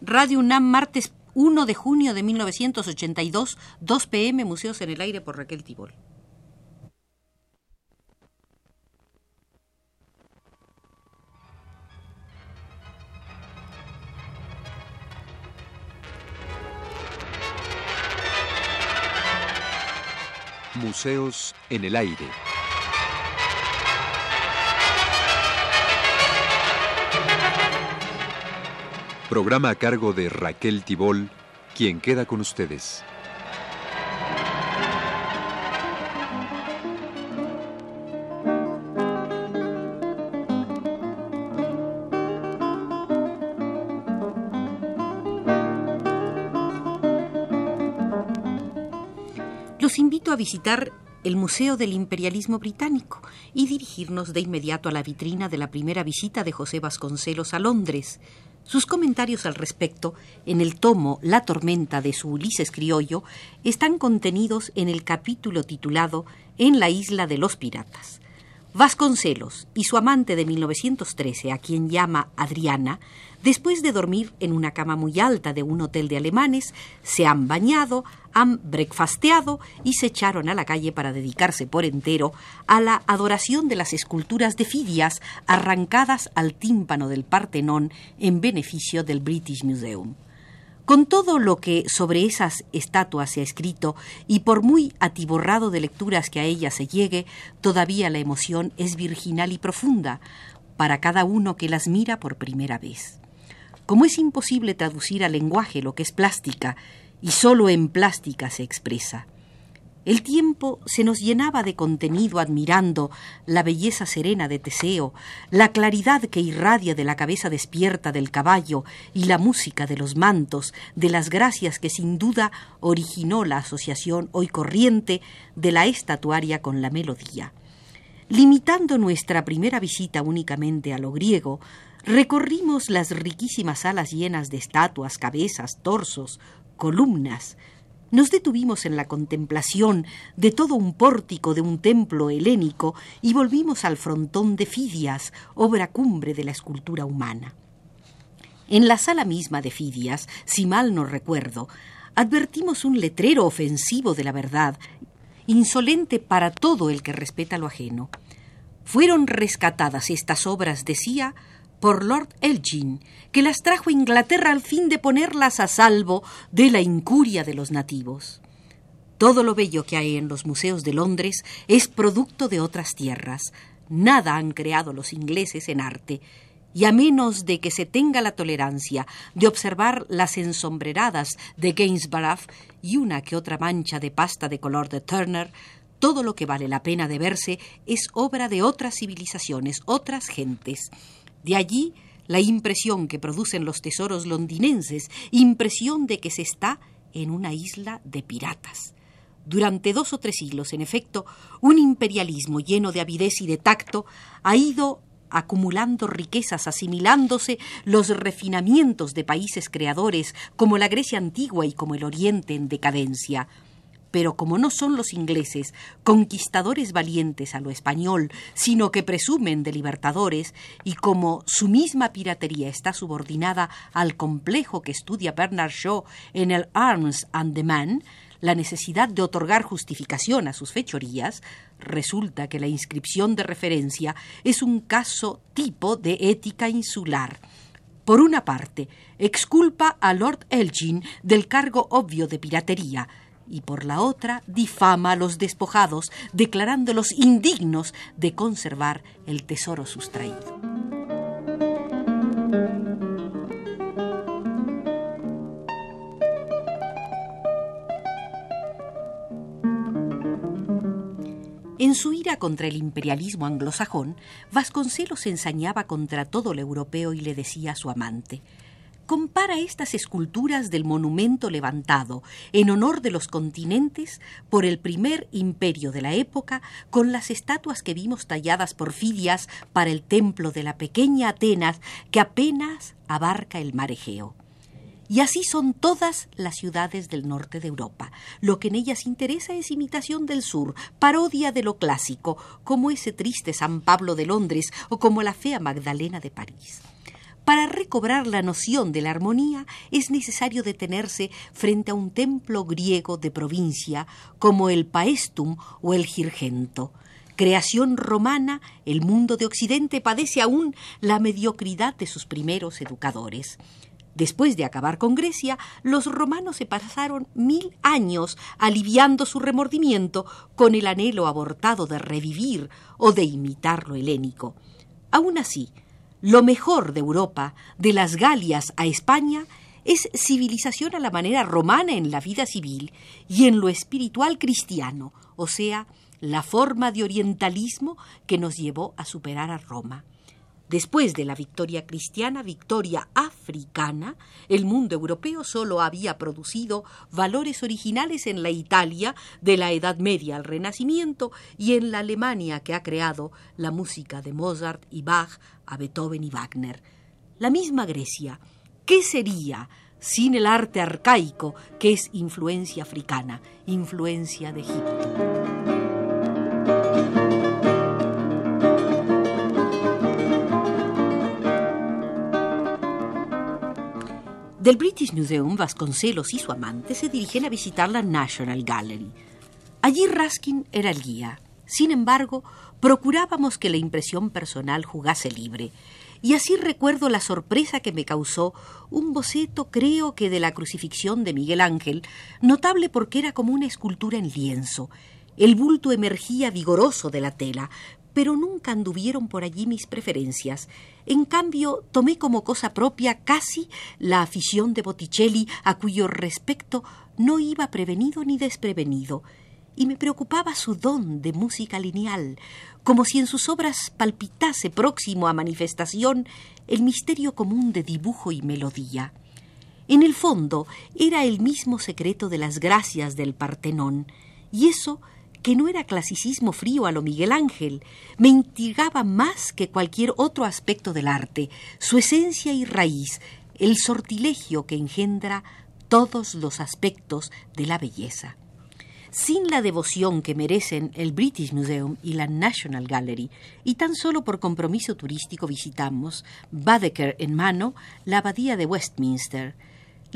Radio UNAM, martes 1 de junio de 1982, 2 pm, Museos en el Aire por Raquel Tibol. Museos en el Aire. Programa a cargo de Raquel Tibol, quien queda con ustedes. Los invito a visitar el Museo del Imperialismo Británico y dirigirnos de inmediato a la vitrina de la primera visita de José Vasconcelos a Londres, sus comentarios al respecto, en el tomo La tormenta de su Ulises criollo, están contenidos en el capítulo titulado En la isla de los piratas. Vasconcelos y su amante de 1913, a quien llama Adriana, después de dormir en una cama muy alta de un hotel de alemanes, se han bañado, han breakfasteado y se echaron a la calle para dedicarse por entero a la adoración de las esculturas de Fidias arrancadas al tímpano del Partenón en beneficio del British Museum. Con todo lo que sobre esas estatuas se ha escrito, y por muy atiborrado de lecturas que a ellas se llegue, todavía la emoción es virginal y profunda para cada uno que las mira por primera vez. Como es imposible traducir al lenguaje lo que es plástica, y sólo en plástica se expresa, el tiempo se nos llenaba de contenido admirando la belleza serena de Teseo, la claridad que irradia de la cabeza despierta del caballo y la música de los mantos, de las gracias que sin duda originó la asociación hoy corriente de la estatuaria con la melodía. Limitando nuestra primera visita únicamente a lo griego, recorrimos las riquísimas salas llenas de estatuas, cabezas, torsos, columnas, nos detuvimos en la contemplación de todo un pórtico de un templo helénico y volvimos al frontón de Fidias, obra cumbre de la escultura humana. En la sala misma de Fidias, si mal no recuerdo, advertimos un letrero ofensivo de la verdad, insolente para todo el que respeta lo ajeno. Fueron rescatadas estas obras, decía, por Lord Elgin, que las trajo a Inglaterra al fin de ponerlas a salvo de la incuria de los nativos. Todo lo bello que hay en los museos de Londres es producto de otras tierras. Nada han creado los ingleses en arte, y a menos de que se tenga la tolerancia de observar las ensombreradas de Gainsborough y una que otra mancha de pasta de color de Turner, todo lo que vale la pena de verse es obra de otras civilizaciones, otras gentes. De allí la impresión que producen los tesoros londinenses, impresión de que se está en una isla de piratas. Durante dos o tres siglos, en efecto, un imperialismo lleno de avidez y de tacto ha ido acumulando riquezas, asimilándose los refinamientos de países creadores como la Grecia antigua y como el Oriente en decadencia pero como no son los ingleses conquistadores valientes a lo español, sino que presumen de libertadores, y como su misma piratería está subordinada al complejo que estudia Bernard Shaw en el Arms and the Man, la necesidad de otorgar justificación a sus fechorías, resulta que la inscripción de referencia es un caso tipo de ética insular. Por una parte, exculpa a Lord Elgin del cargo obvio de piratería, y por la otra difama a los despojados, declarándolos indignos de conservar el tesoro sustraído. En su ira contra el imperialismo anglosajón, Vasconcelos ensañaba contra todo lo europeo y le decía a su amante compara estas esculturas del monumento levantado en honor de los continentes por el primer imperio de la época con las estatuas que vimos talladas por Fidias para el templo de la pequeña Atenas que apenas abarca el mar Egeo. Y así son todas las ciudades del norte de Europa. Lo que en ellas interesa es imitación del sur, parodia de lo clásico, como ese triste San Pablo de Londres o como la fea Magdalena de París. Para recobrar la noción de la armonía es necesario detenerse frente a un templo griego de provincia como el Paestum o el Girgento. Creación romana, el mundo de Occidente padece aún la mediocridad de sus primeros educadores. Después de acabar con Grecia, los romanos se pasaron mil años aliviando su remordimiento con el anhelo abortado de revivir o de imitar lo helénico. Aún así, lo mejor de Europa, de las Galias a España, es civilización a la manera romana en la vida civil y en lo espiritual cristiano, o sea, la forma de orientalismo que nos llevó a superar a Roma. Después de la victoria cristiana, victoria africana, el mundo europeo solo había producido valores originales en la Italia de la Edad Media al Renacimiento y en la Alemania que ha creado la música de Mozart y Bach a Beethoven y Wagner. La misma Grecia, ¿qué sería sin el arte arcaico que es influencia africana, influencia de Egipto? Del British Museum, Vasconcelos y su amante se dirigen a visitar la National Gallery. Allí Raskin era el guía. Sin embargo, procurábamos que la impresión personal jugase libre. Y así recuerdo la sorpresa que me causó un boceto, creo que de la crucifixión de Miguel Ángel, notable porque era como una escultura en lienzo. El bulto emergía vigoroso de la tela, pero nunca anduvieron por allí mis preferencias. En cambio, tomé como cosa propia casi la afición de Botticelli, a cuyo respecto no iba prevenido ni desprevenido, y me preocupaba su don de música lineal, como si en sus obras palpitase próximo a manifestación el misterio común de dibujo y melodía. En el fondo era el mismo secreto de las gracias del Partenón, y eso que no era clasicismo frío a lo Miguel Ángel, me intrigaba más que cualquier otro aspecto del arte, su esencia y raíz, el sortilegio que engendra todos los aspectos de la belleza. Sin la devoción que merecen el British Museum y la National Gallery, y tan solo por compromiso turístico visitamos, Badeker en mano, la abadía de Westminster,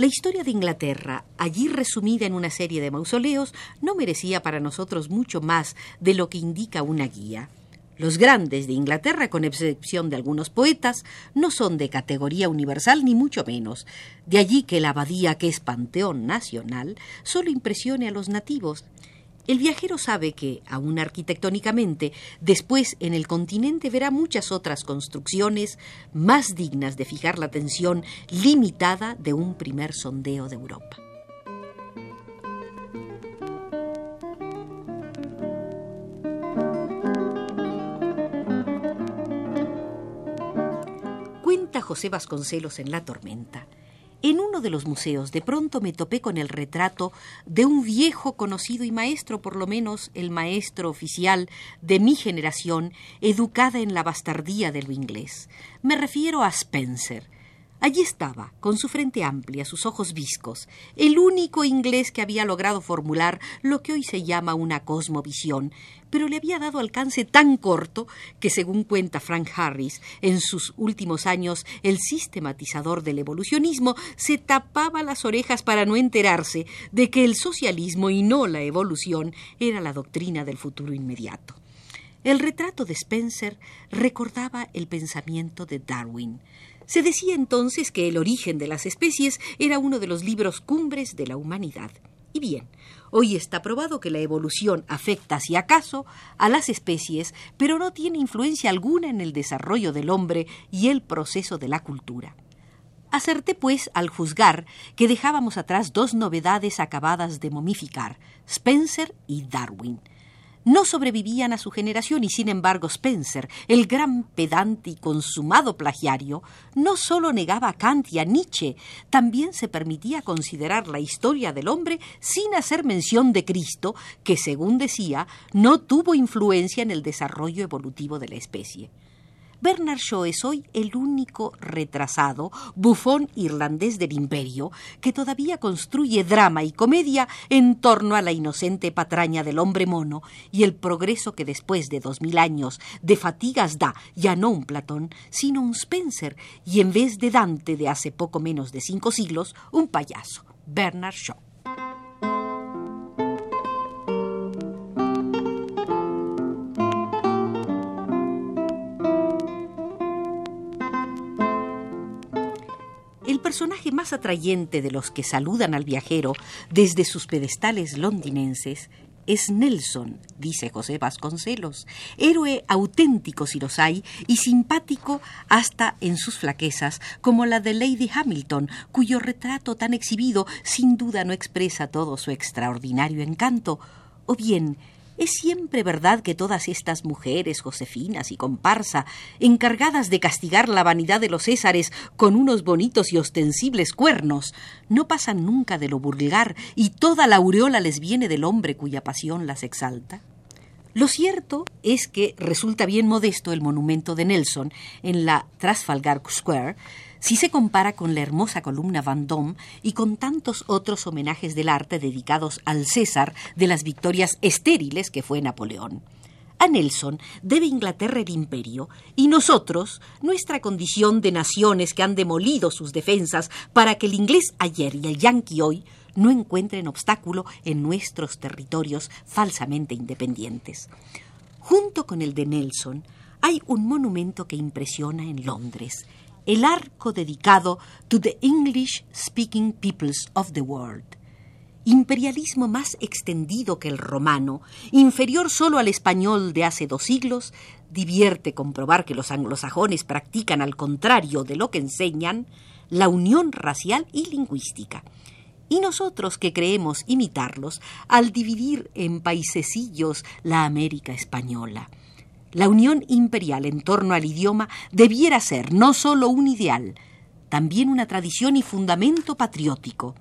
la historia de Inglaterra, allí resumida en una serie de mausoleos, no merecía para nosotros mucho más de lo que indica una guía. Los grandes de Inglaterra, con excepción de algunos poetas, no son de categoría universal ni mucho menos. De allí que la abadía, que es panteón nacional, solo impresione a los nativos el viajero sabe que, aun arquitectónicamente, después en el continente verá muchas otras construcciones más dignas de fijar la atención limitada de un primer sondeo de Europa. Cuenta José Vasconcelos en La Tormenta en uno de los museos de pronto me topé con el retrato de un viejo conocido y maestro, por lo menos el maestro oficial de mi generación, educada en la bastardía de lo inglés. Me refiero a Spencer, Allí estaba, con su frente amplia, sus ojos viscos, el único inglés que había logrado formular lo que hoy se llama una cosmovisión, pero le había dado alcance tan corto que, según cuenta Frank Harris, en sus últimos años el sistematizador del evolucionismo se tapaba las orejas para no enterarse de que el socialismo y no la evolución era la doctrina del futuro inmediato. El retrato de Spencer recordaba el pensamiento de Darwin. Se decía entonces que el origen de las especies era uno de los libros cumbres de la humanidad. Y bien, hoy está probado que la evolución afecta, si acaso, a las especies, pero no tiene influencia alguna en el desarrollo del hombre y el proceso de la cultura. Acerté, pues, al juzgar que dejábamos atrás dos novedades acabadas de momificar, Spencer y Darwin no sobrevivían a su generación y sin embargo Spencer, el gran pedante y consumado plagiario, no sólo negaba a Kant y a Nietzsche, también se permitía considerar la historia del hombre sin hacer mención de Cristo, que según decía, no tuvo influencia en el desarrollo evolutivo de la especie. Bernard Shaw es hoy el único retrasado, bufón irlandés del imperio, que todavía construye drama y comedia en torno a la inocente patraña del hombre mono y el progreso que después de dos mil años de fatigas da ya no un Platón, sino un Spencer, y en vez de Dante de hace poco menos de cinco siglos, un payaso, Bernard Shaw. Personaje más atrayente de los que saludan al viajero desde sus pedestales londinenses es Nelson, dice José Vasconcelos, héroe auténtico si los hay y simpático hasta en sus flaquezas, como la de Lady Hamilton, cuyo retrato tan exhibido sin duda no expresa todo su extraordinario encanto, o bien es siempre verdad que todas estas mujeres, Josefinas y comparsa, encargadas de castigar la vanidad de los Césares con unos bonitos y ostensibles cuernos, no pasan nunca de lo vulgar y toda la aureola les viene del hombre cuya pasión las exalta. Lo cierto es que resulta bien modesto el monumento de Nelson en la Trafalgar Square, si se compara con la hermosa columna Vendôme y con tantos otros homenajes del arte dedicados al César de las victorias estériles que fue Napoleón. A Nelson debe Inglaterra el imperio y nosotros nuestra condición de naciones que han demolido sus defensas para que el inglés ayer y el yanqui hoy no encuentren obstáculo en nuestros territorios falsamente independientes. Junto con el de Nelson hay un monumento que impresiona en Londres, el arco dedicado to the English speaking peoples of the world. Imperialismo más extendido que el romano, inferior solo al español de hace dos siglos, divierte comprobar que los anglosajones practican al contrario de lo que enseñan, la unión racial y lingüística. Y nosotros que creemos imitarlos al dividir en paisecillos la América española. La unión imperial en torno al idioma debiera ser no solo un ideal, también una tradición y fundamento patriótico.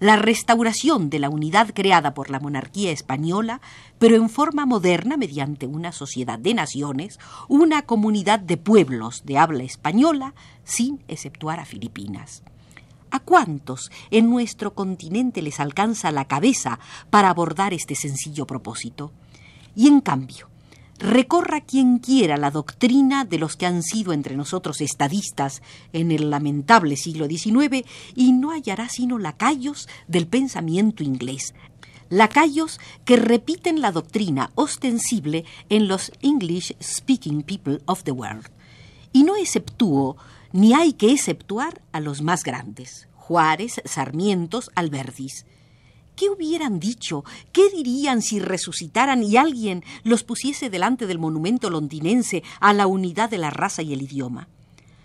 La restauración de la unidad creada por la monarquía española, pero en forma moderna mediante una sociedad de naciones, una comunidad de pueblos de habla española, sin exceptuar a Filipinas. ¿A cuántos en nuestro continente les alcanza la cabeza para abordar este sencillo propósito? Y en cambio, recorra quien quiera la doctrina de los que han sido entre nosotros estadistas en el lamentable siglo XIX y no hallará sino lacayos del pensamiento inglés, lacayos que repiten la doctrina ostensible en los English Speaking People of the World. Y no exceptúo, ni hay que exceptuar a los más grandes, Juárez, Sarmientos, Albertis. ¿Qué hubieran dicho? ¿Qué dirían si resucitaran y alguien los pusiese delante del monumento londinense a la unidad de la raza y el idioma?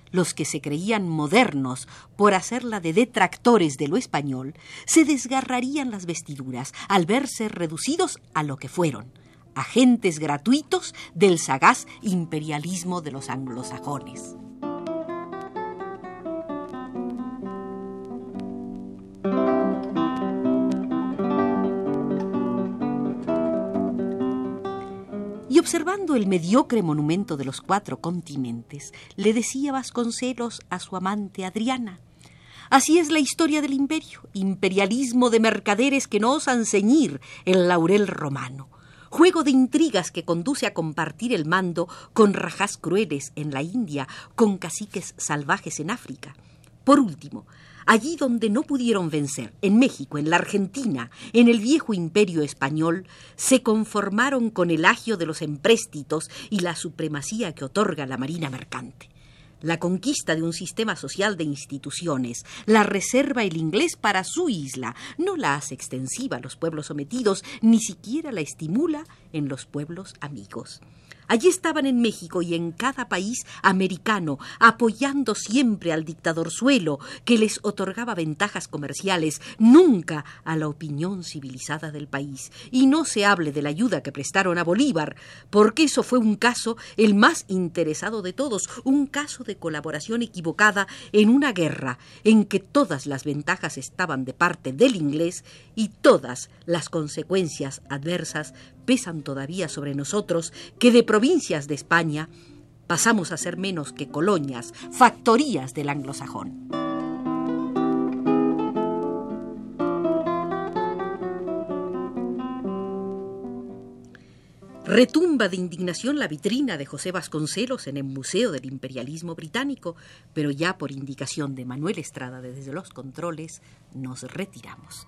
Los que se creían modernos por hacerla de detractores de lo español se desgarrarían las vestiduras al verse reducidos a lo que fueron, agentes gratuitos del sagaz imperialismo de los anglosajones. Observando el mediocre monumento de los cuatro continentes, le decía Vasconcelos a su amante Adriana. Así es la historia del imperio, imperialismo de mercaderes que no osan ceñir el laurel romano, juego de intrigas que conduce a compartir el mando con rajas crueles en la India, con caciques salvajes en África. Por último, allí donde no pudieron vencer, en México, en la Argentina, en el viejo imperio español, se conformaron con el agio de los empréstitos y la supremacía que otorga la marina mercante. La conquista de un sistema social de instituciones la reserva el inglés para su isla, no la hace extensiva a los pueblos sometidos, ni siquiera la estimula en los pueblos amigos. Allí estaban en México y en cada país americano, apoyando siempre al dictador suelo, que les otorgaba ventajas comerciales, nunca a la opinión civilizada del país. Y no se hable de la ayuda que prestaron a Bolívar, porque eso fue un caso el más interesado de todos, un caso de colaboración equivocada en una guerra en que todas las ventajas estaban de parte del inglés y todas las consecuencias adversas pesan todavía sobre nosotros que de provincias de España pasamos a ser menos que colonias, factorías del anglosajón. Retumba de indignación la vitrina de José Vasconcelos en el Museo del Imperialismo Británico, pero ya por indicación de Manuel Estrada desde los controles nos retiramos.